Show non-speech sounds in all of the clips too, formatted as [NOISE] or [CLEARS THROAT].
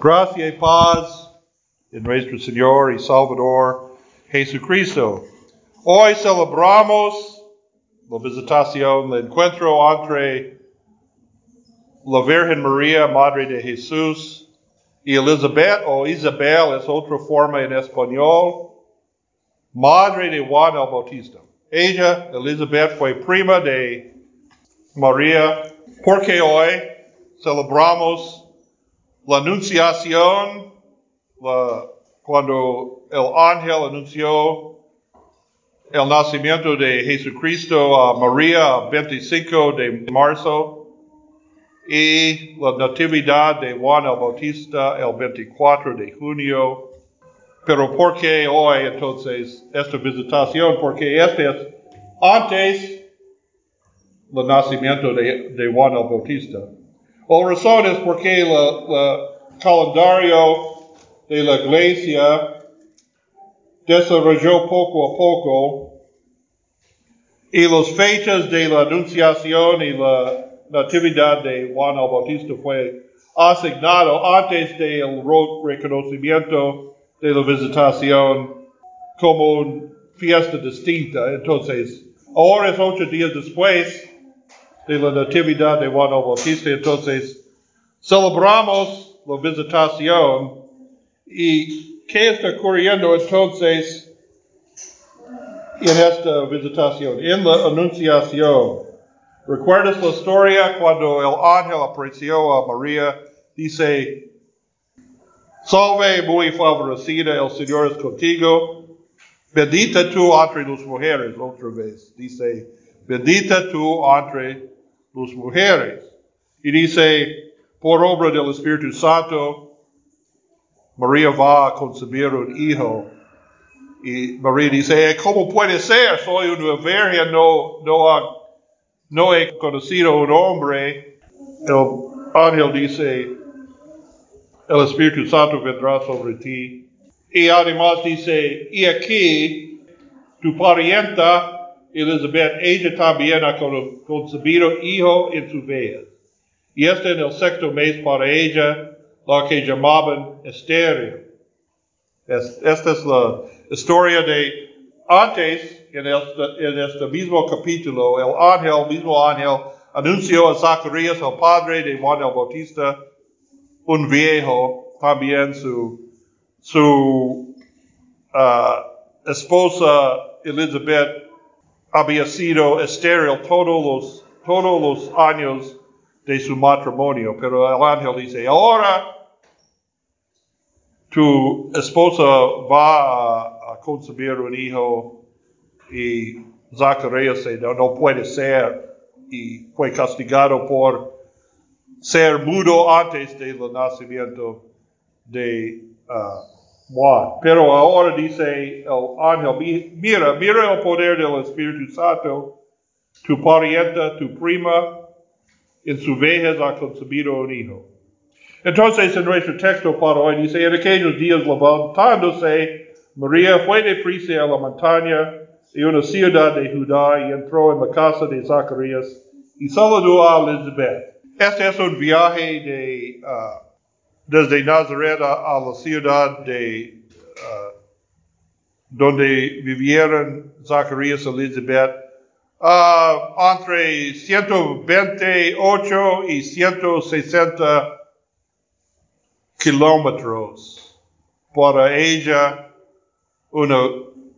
Gracia y paz en nuestro Señor y Salvador Jesucristo. Hoy celebramos la visitación, el encuentro entre la Virgen María, Madre de Jesús, y Elizabeth o Isabel es otra forma en español, Madre de Juan el Bautista. Ella, Elizabeth, fue prima de María, porque hoy celebramos la anunciación, cuando el ángel anunció el nacimiento de Jesucristo a María el 25 de marzo y la natividad de Juan el Bautista el 24 de junio. Pero ¿por qué hoy entonces esta visitación? Porque este es antes del nacimiento de Juan el Bautista. O razón es porque el calendario de la iglesia desarrolló poco a poco y las fechas de la anunciación y la natividad de Juan el Bautista fue asignado antes del reconocimiento de la visitación como una fiesta distinta. Entonces, ahora es ocho días después de la natividad de Juan Bautista, entonces celebramos la visitación y ¿qué está ocurriendo entonces en esta visitación? En la anunciación. ¿Recuerdas la historia cuando el ángel apareció a María? Dice, Salve, muy favorecida, el Señor es contigo. Bendita tú entre las mujeres, otra vez. Dice, bendita tú entre las mujeres. Y dice, por obra del Espíritu Santo, María va a concebir un hijo. Y María dice, ¿cómo puede ser? Soy una virgen, no, no, no he conocido un hombre. El ángel dice, el Espíritu Santo vendrá sobre ti. Y además dice, y aquí tu parienta Elizabeth, ella también ha concebido hijo en su vejez. Y este en el sexto mes para ella, la que llamaban estéril. esta es la historia de antes, en este, en este mismo capítulo, el ángel, el mismo ángel, anunció a Zacarías, el padre de Juan el Bautista, un viejo, también su, su uh, esposa Elizabeth había sido estéril todos los, todos los años de su matrimonio. Pero el ángel dice, ahora tu esposa va a, concebir un hijo y Zacarías dice, no, puede ser y fue castigado por ser mudo antes del nacimiento de uh, Juan. Pero ahora dice el ángel, mira, mira el poder del Espíritu Santo, tu parienta, tu prima, en su vejez ha concebido un hijo. Entonces en nuestro texto para hoy dice, en aquellos días levantándose, María fue de prisa a la montaña de una ciudad de Judá y entró en la casa de Zacarías y saludó a Elizabeth. Este es un viaje de, uh, desde Nazaret a, la ciudad de uh, donde vivieron Zacarías y Elizabeth uh, entre 128 y 160 kilómetros para ella un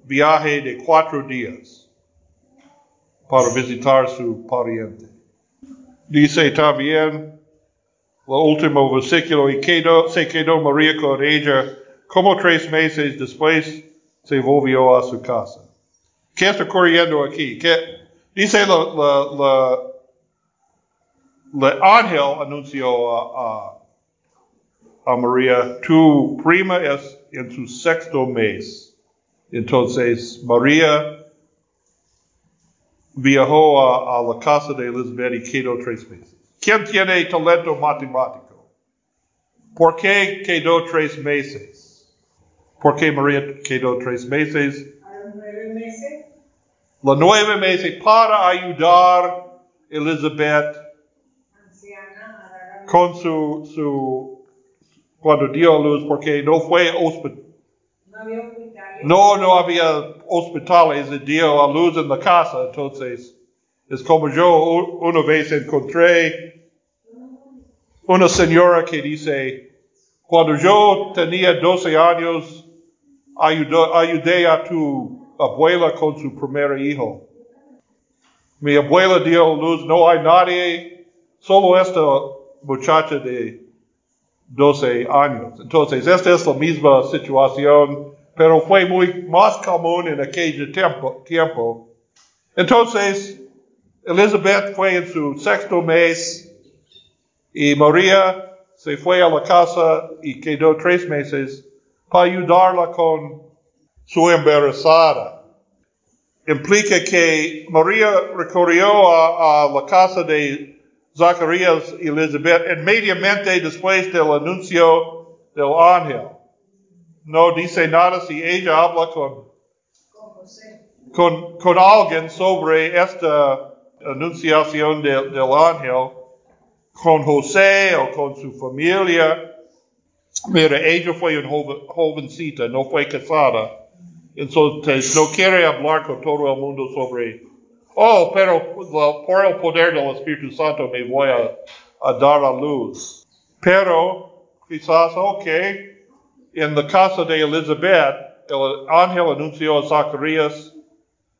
viaje de cuatro días para visitar su pariente. Dice también el último versículo, y quedó, se quedó María con ella como tres meses después se volvió a su casa. ¿Qué está ocurriendo aquí? ¿Qué? Dice la, la, la, ángel anunció a, a, a, María, tu prima es en su sexto mes. Entonces María viajó a, a, la casa de Elizabeth y quedó tres meses. ¿Quién tiene talento matemático? ¿Por qué quedó tres meses? ¿Por qué María quedó tres meses? nueve meses? Los nueve meses para ayudar a Elizabeth con su, su cuando dio a luz, porque no fue hospital. No, no había hospitales y dio a luz en la casa, entonces es como yo una vez encontré una señora que dice, cuando yo tenía 12 años, ayudé a tu abuela con su primer hijo. Mi abuela dio luz, no hay nadie, solo esta muchacha de 12 años. Entonces, esta es la misma situación, pero fue muy más común en aquel tiempo. tiempo. Entonces, Elizabeth fue en su sexto mes y María se fue a la casa y quedó tres meses para ayudarla con su embarazada. Implica que María recorrió a, la casa de Zacarías y Elizabeth inmediatamente después del anuncio del ángel. No dice nada si ella habla con, con, con alguien sobre esta anunciación del, del ángel, con José o con su familia. Mira, ella fue una jovencita, no fue casada. Entonces, no quiere hablar con todo el mundo sobre, oh, pero por el poder del Espíritu Santo me voy a, dar a luz. Pero, quizás, ok, en la casa de Elizabeth, el ángel anunció a Zacarías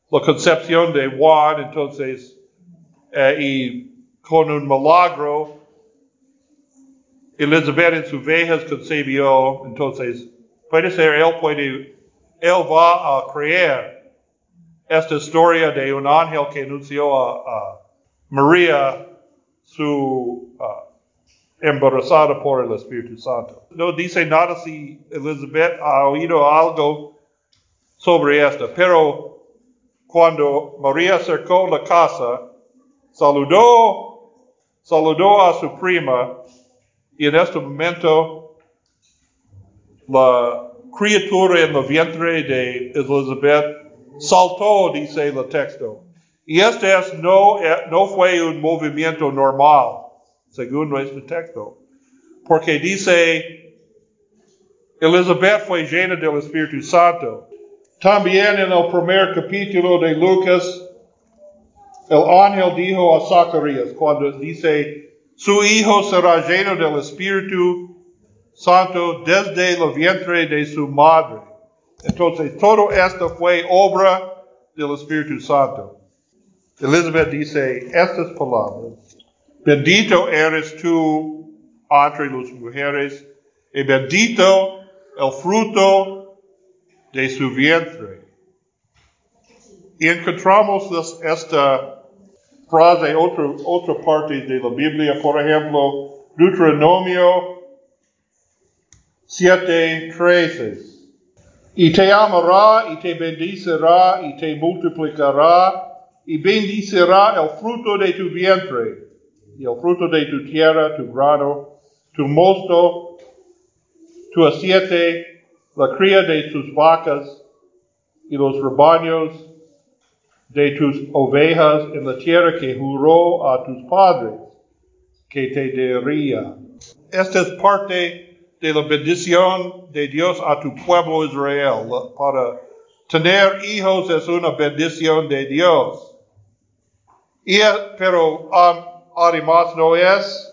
la concepción de Juan, entonces, eh, y con un milagro, Elizabeth en su vejez concebió, entonces puede ser, él puede, él va a creer esta historia de un ángel que anunció a, María su uh, embarazada por el Espíritu Santo. No dice nada si Elizabeth ha oído algo sobre esto, pero cuando María acercó la casa, saludó, saludó a su prima y en este momento, la criatura en el vientre de Elizabeth saltó, dice el texto. Y este es, no, no fue un movimiento normal, según nuestro texto. Porque dice, Elizabeth fue llena del Espíritu Santo. También en el primer capítulo de Lucas, el ángel dijo a Zacarías, cuando dice, su hijo será lleno del Espíritu Santo desde el vientre de su madre. Entonces, todo esto fue obra del Espíritu Santo. Elizabeth dice estas palabras. Bendito eres tú entre las mujeres y bendito el fruto de su vientre. Y encontramos esta frase, otra, otra parte de la Biblia, por ejemplo, Deuteronomio 7:13. Y te amará y te bendicirá y te multiplicará y bendicirá el fruto de tu vientre y el fruto de tu tierra, tu grano, tu mosto, tu aceite, la cría de tus vacas y los rebaños de tus ovejas en la tierra que juró a tus padres que te daría. Esta es parte de la bendición de Dios a tu pueblo Israel. Para tener hijos es una bendición de Dios. Y, pero además no es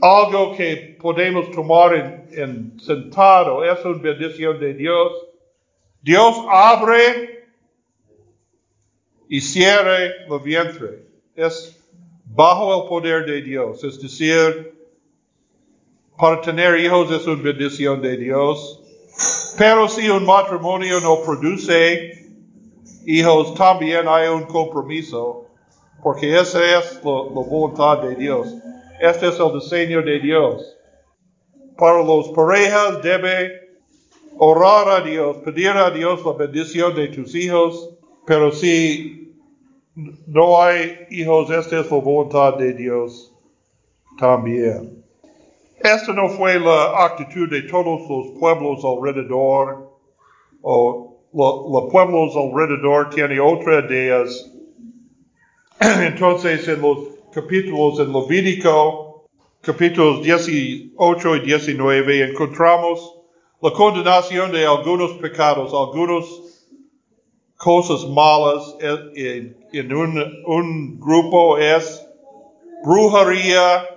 algo que podemos tomar en, en sentado, es una bendición de Dios. Dios abre y cierre el vientre. Es bajo el poder de Dios. Es decir, para tener hijos es una bendición de Dios. Pero si un matrimonio no produce hijos, también hay un compromiso, porque esa es la, voluntad de Dios. Este es el diseño de Dios. Para los parejas debe orar a Dios, pedir a Dios la bendición de tus hijos, pero si no hay hijos, esta es la voluntad de Dios también. Esta no fue la actitud de todos los pueblos alrededor, o los pueblos alrededor tienen otras ideas. [CLEARS THROAT] Entonces, en los capítulos en Levítico, capítulos 18 y 19, encontramos la condenación de algunos pecados, algunas cosas malas en, un grupo es brujería,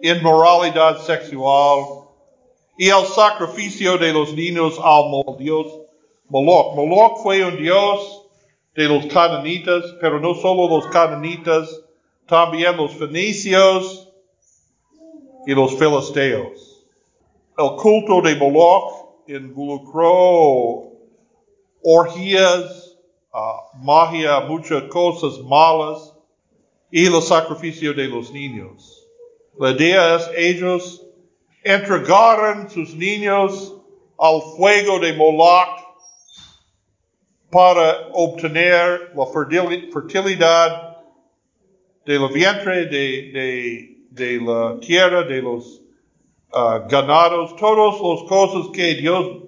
inmoralidad sexual y el sacrificio de los niños al dios Moloch. Moloch fue un dios de los cananitas, pero no solo los cananitas, también los fenicios y los filisteos. El culto de Moloch involucró orgías, uh, magia, muchas cosas malas y el sacrificio de los niños. La idea es ellos entregaron sus niños al fuego de Moloch para obtener la fertilidad vientre de la tierra, de los uh, ganados, todas las cosas que Dios,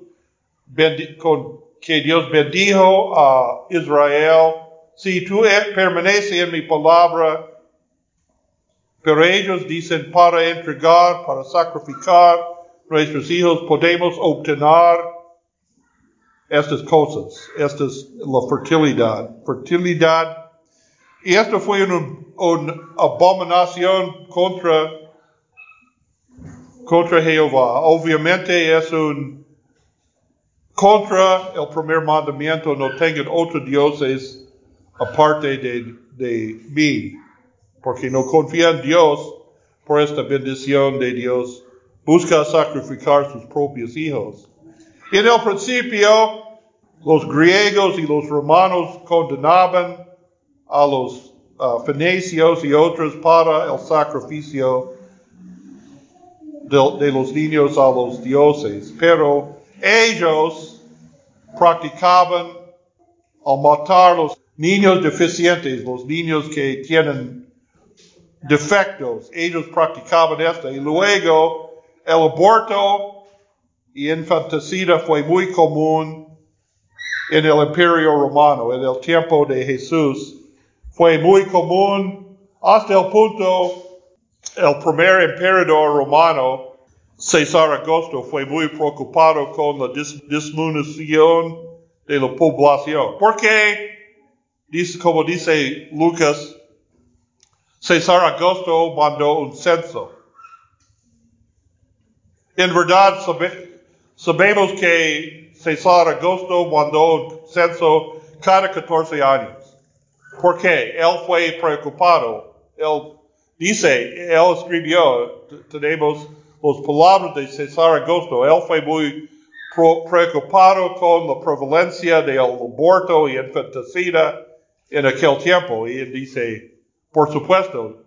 con, que Dios bendijo a Israel. Si tú permaneces en mi palabra, pero ellos dicen para entregar, para sacrificar nuestros hijos, podemos obtener estas cosas. Esta es la fertilidad. Fertilidad. Y esto fue una, una abominación contra, contra Jehová. Obviamente es un contra el primer mandamiento, no tengan otros dioses aparte de, de mí porque no confía en Dios por esta bendición de Dios, busca sacrificar sus propios hijos. En el principio, los griegos y los romanos condenaban a los fenicios y otros para el sacrificio de, los niños a los dioses, pero ellos practicaban al matar los niños deficientes, los niños que tienen defectos. Ellos practicaban esto. Y luego el aborto y infanticida fue muy común en el imperio romano. En el tiempo de Jesús fue muy común hasta el punto el primer emperador romano, César Augusto, fue muy preocupado con la disminución de la población. ¿Por qué? Dice, como dice Lucas César Augusto mandó un censo. En verdad sabemos que César Augusto mandó un censo cada 14 años. ¿Por qué? Él fue preocupado. Él dice, él escribió, tenemos las palabras de César Augusto, él fue muy preocupado con la prevalencia del aborto y infanticida en aquel tiempo. Y él dice, por supuesto,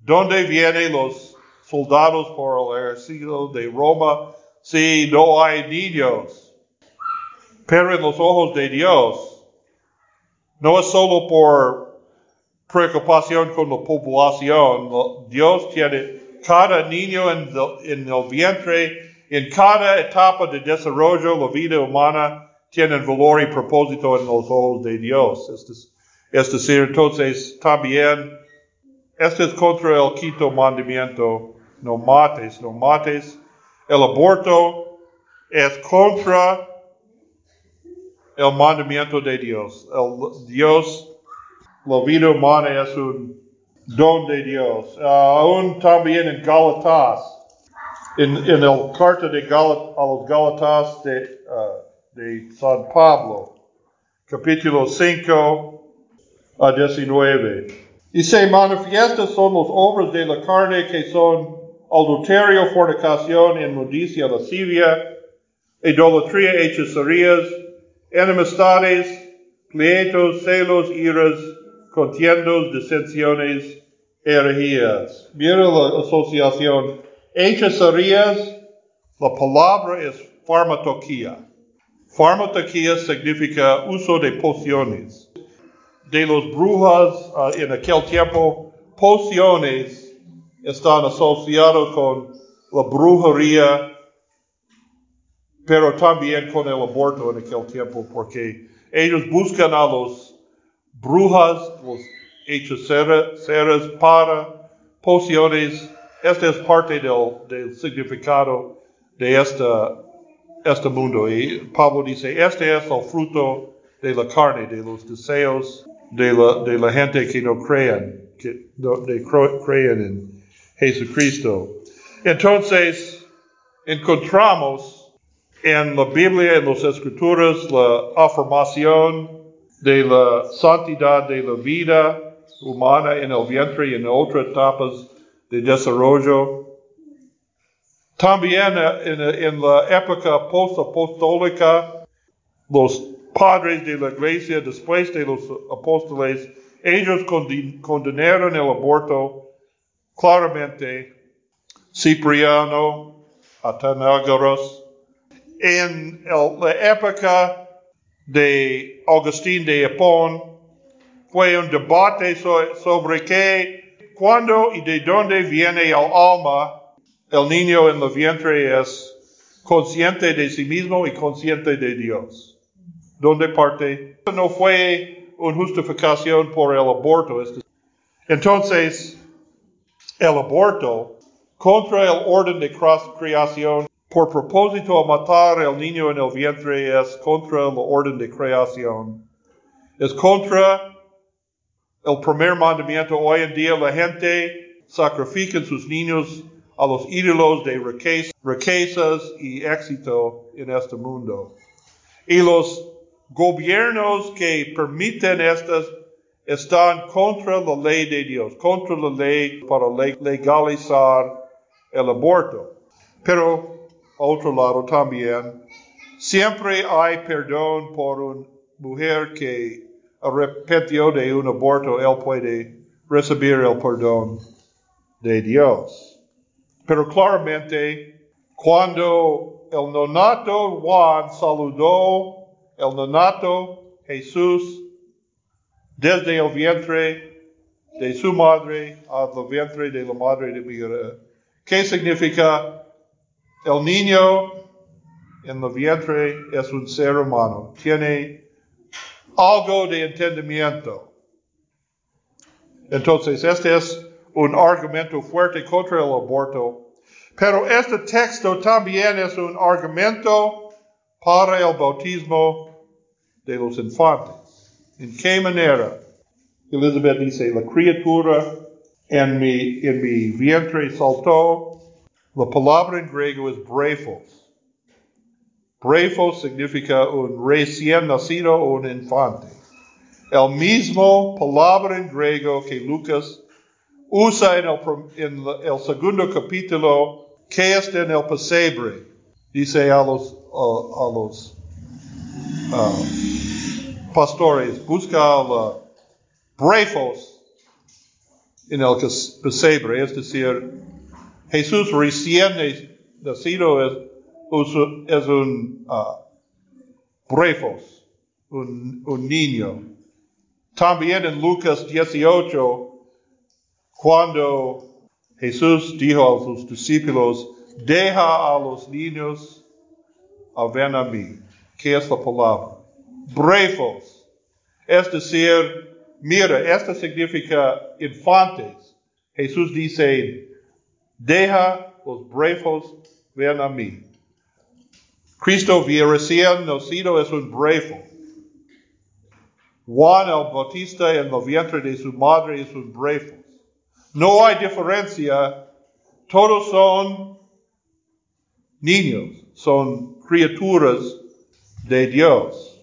¿dónde vienen los soldados por el ejército de Roma si no hay niños? Pero en los ojos de Dios, no es solo por preocupación con la población, Dios tiene cada niño en, el vientre, en cada etapa de desarrollo, la vida humana tiene valor y propósito en los ojos de Dios. es decir, entonces también este es contra el quinto mandamiento, no mates, no mates. El aborto es contra el mandamiento de Dios. El Dios, la vida humana es un don de Dios. Uh, aún también en Galatas, en, el carta de Galat, Galatas de, uh, de San Pablo, capítulo 5 a 19. Y se manifiestan son los obras de la carne que son adulterio, fornicación, inmundicia, lascivia, idolatría, hechicerías, enemistades, pleitos, celos, iras, contiendos, disensiones, herejías. Mira la asociación. Hechicerías, la palabra es farmacoquía. Farmacoquía significa uso de pociones de los brujas uh, en aquel tiempo, pociones están asociados con la brujería, pero también con el aborto en aquel tiempo, porque ellos buscan a los brujas, los hechiceros para pociones Este es parte del, significado de esta, este mundo. Y Pablo dice, este es el fruto de la carne, de los deseos de la, gente que no crean, que no, en Jesucristo. Entonces, encontramos en la Biblia, en las Escrituras, la afirmación de la santidad de la vida humana en el vientre y en otras etapas de desarrollo. También en, en la época post-apostólica, los padres de la iglesia, después de los apóstoles, ellos condenaron el aborto claramente. Cipriano, Atenágoras. En la época de Agustín de Hipón, fue un debate sobre qué, cuándo y de dónde viene el alma. El niño en el vientre es consciente de sí mismo y consciente de Dios. ¿Dónde parte? No fue una justificación por el aborto. Entonces, el aborto contra el orden de creación por propósito de matar al niño en el vientre es contra el orden de creación. Es contra el primer mandamiento. Hoy en día la gente sacrifica sus niños a los ídolos de riquezas y éxito en este mundo. Y los gobiernos que permiten estas están contra la ley de Dios, contra la ley para legalizar el aborto. Pero, otro lado también, siempre hay perdón por una mujer que arrepentió de un aborto, él puede recibir el perdón de Dios. Pero claramente, cuando el nonato Juan saludó el nonato Jesús desde el vientre de su madre al vientre de la madre de María, ¿qué significa? El niño en el vientre es un ser humano, tiene algo de entendimiento. Entonces, este es un argumento fuerte contra el aborto. Pero este texto también es un argumento para el bautismo de los infantes. ¿En qué manera? Elizabeth dice, la criatura en mi, en mi vientre saltó. La palabra en griego es brephos. Brefo significa un recién nacido o un infante. El mismo palabra en griego que Lucas usa en el, segundo capítulo que está en el pesebre. Dice a los, pastores, busca a brefos en el pesebre, es decir, Jesús recién nacido es un uh, brefos, un, niño. También en Lucas 18, cuando Jesús dijo a sus discípulos, deja a los niños a ven a mí. ¿Qué es la palabra? Brefos. Es decir, mira, esto significa infantes. Jesús dice, deja los brefos, ven a mí. Cristo recién nacido es un brefo. Juan el Bautista en el vientre de su madre es un brefo. No hay diferencia. Todos son niños, son criaturas de Dios.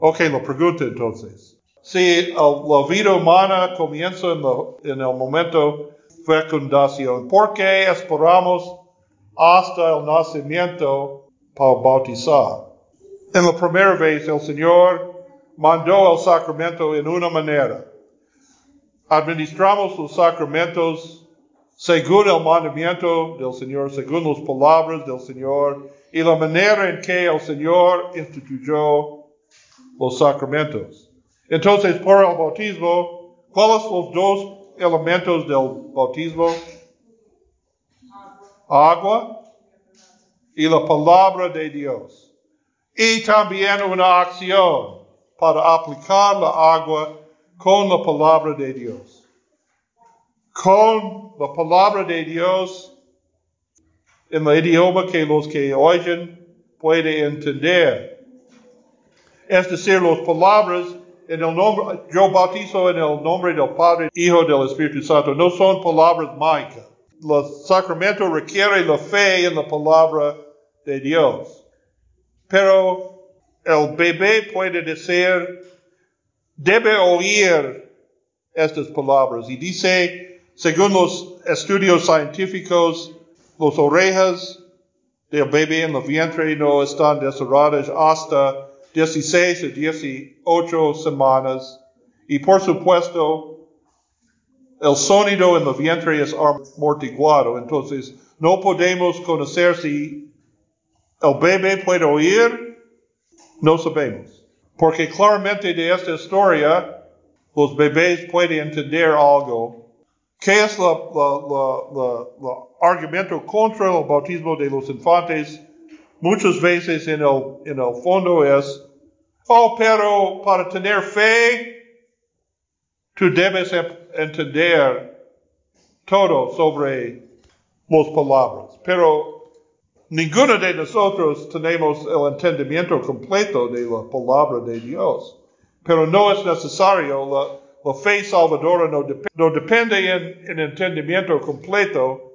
Ok, lo pregunto entonces. Si la vida humana comienza en, en el momento fecundación, ¿por qué esperamos hasta el nacimiento para bautizar. En la primera vez el Señor mandó el sacramento en una manera. Administramos los sacramentos según el mandamiento del Señor, según las palabras del Señor y la manera en que el Señor instituyó los sacramentos. Entonces, por el bautismo, ¿cuáles los dos elementos del bautismo? Agua y la palabra de Dios. Y también una acción para aplicar la agua con la palabra de Dios. con la palabra de Dios en el idioma que los que oyen puede entender. Es decir, las palabras en el nombre, yo bautizo en el nombre del Padre, Hijo del Espíritu Santo, no son palabras mágicas. Los sacramentos requieren la fe en la palabra de Dios. Pero el bebé puede decir, debe oír estas palabras. Y dice, según los estudios científicos, las orejas del bebé en el vientre no están desarrolladas hasta 16 o 18 semanas. Y por supuesto, el sonido en el vientre es amortiguado. Entonces, no podemos conocer si el bebé puede oír. No sabemos. Porque claramente de esta historia, los bebés pueden entender algo. ¿Qué es el argumento contra el bautismo de los infantes? Muchas veces en el, en el fondo es Oh, pero para tener fe, tú debes entender todo sobre las palabras. Pero ninguno de nosotros tenemos el entendimiento completo de la palabra de Dios. Pero no es necesario, la, fe salvadora no, depende en, en entendimiento completo,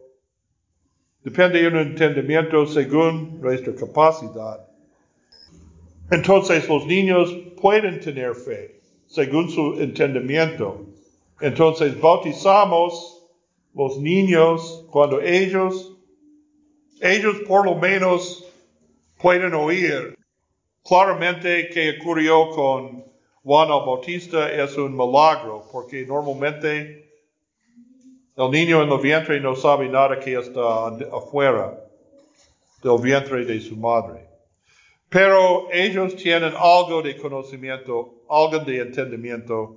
depende en entendimiento según nuestra capacidad. Entonces los niños pueden tener fe según su entendimiento. Entonces bautizamos los niños cuando ellos, ellos por lo menos pueden oír. Claramente que ocurrió con Juan el Bautista es un milagro, porque normalmente el niño en el vientre no sabe nada que está afuera del vientre de su madre. Pero ellos tienen algo de conocimiento, algo de entendimiento.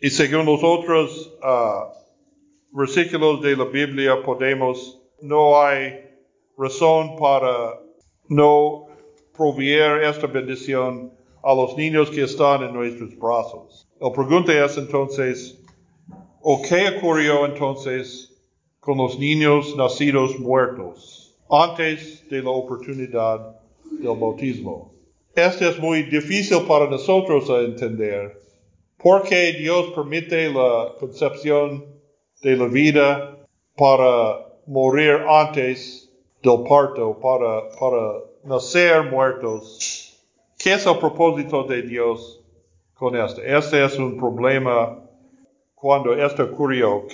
Y según los otros uh, versículos de la Biblia podemos, no hay razón para no proveer esta bendición a los niños que están en nuestros brazos. La pregunta es entonces, ¿o qué ocurrió entonces con los niños nacidos muertos antes de la oportunidad del bautismo. Esto es muy difícil para nosotros entender. porque Dios permite la concepción de la vida para morir antes del parto, para, para nacer muertos? ¿Qué es el propósito de Dios con esto? Este es un problema cuando esto ocurrió.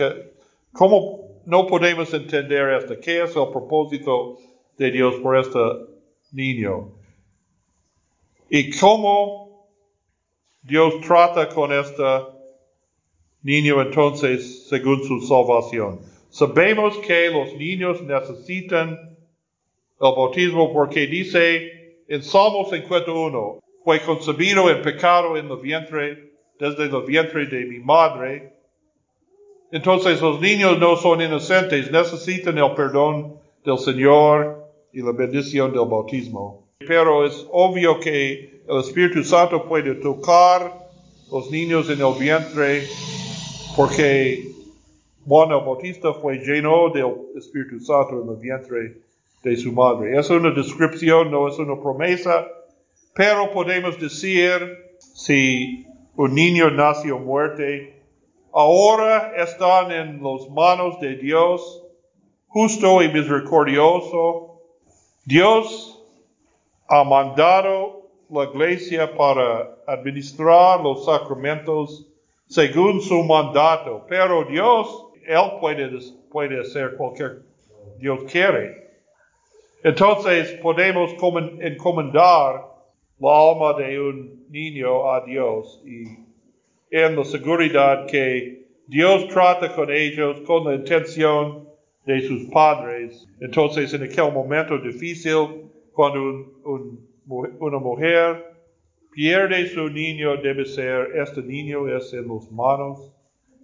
¿Cómo no podemos entender esto? ¿Qué es el propósito de Dios por esta niño. Y cómo Dios trata con este niño entonces según su salvación. Sabemos que los niños necesitan el bautismo porque dice en Salmo 51, fue concebido en pecado en el vientre, desde el vientre de mi madre. Entonces los niños no son inocentes, necesitan el perdón del Señor y la bendición del bautismo. Pero es obvio que el Espíritu Santo puede tocar los niños en el vientre porque Juan el Bautista fue lleno del Espíritu Santo en el vientre de su madre. Es una descripción, no es una promesa, pero podemos decir si un niño nació muerte, ahora están en las manos de Dios, justo y misericordioso, Dios ha mandado la iglesia para administrar los sacramentos según su mandato, pero Dios, Él puede, puede hacer cualquier Dios quiere. Entonces podemos encomendar la alma de un niño a Dios y en la seguridad que Dios trata con ellos con la intención de sus padres. Entonces, en aquel momento difícil, cuando una mujer pierde su niño, debe ser, este niño es en las manos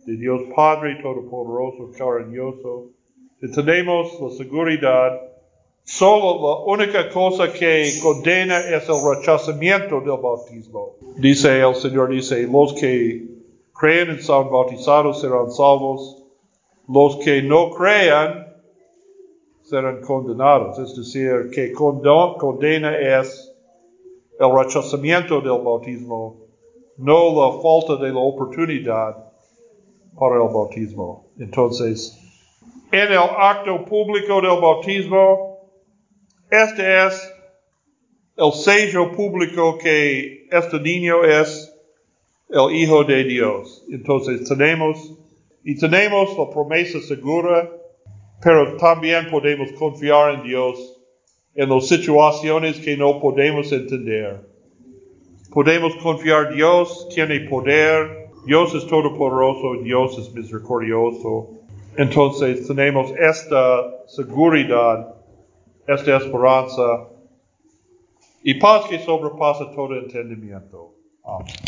de Dios Padre Todopoderoso, cariñoso. Y tenemos la seguridad, solo la única cosa que condena es el rechazamiento del bautismo. Dice el Señor, dice, los que creen y son bautizados serán salvos los que no crean serán condenados. Es decir, que condena es el rechazamiento del bautismo, no la falta de la oportunidad para el bautismo. Entonces, en el acto público del bautismo, este es el sello público que este niño es el Hijo de Dios. Entonces tenemos, y tenemos la promesa segura, pero también podemos confiar en Dios en las situaciones que no podemos entender. Podemos confiar en Dios tiene poder, Dios es todopoderoso, Dios es misericordioso. Entonces tenemos esta seguridad, esta esperanza y paz que sobrepasa todo entendimiento. Amén.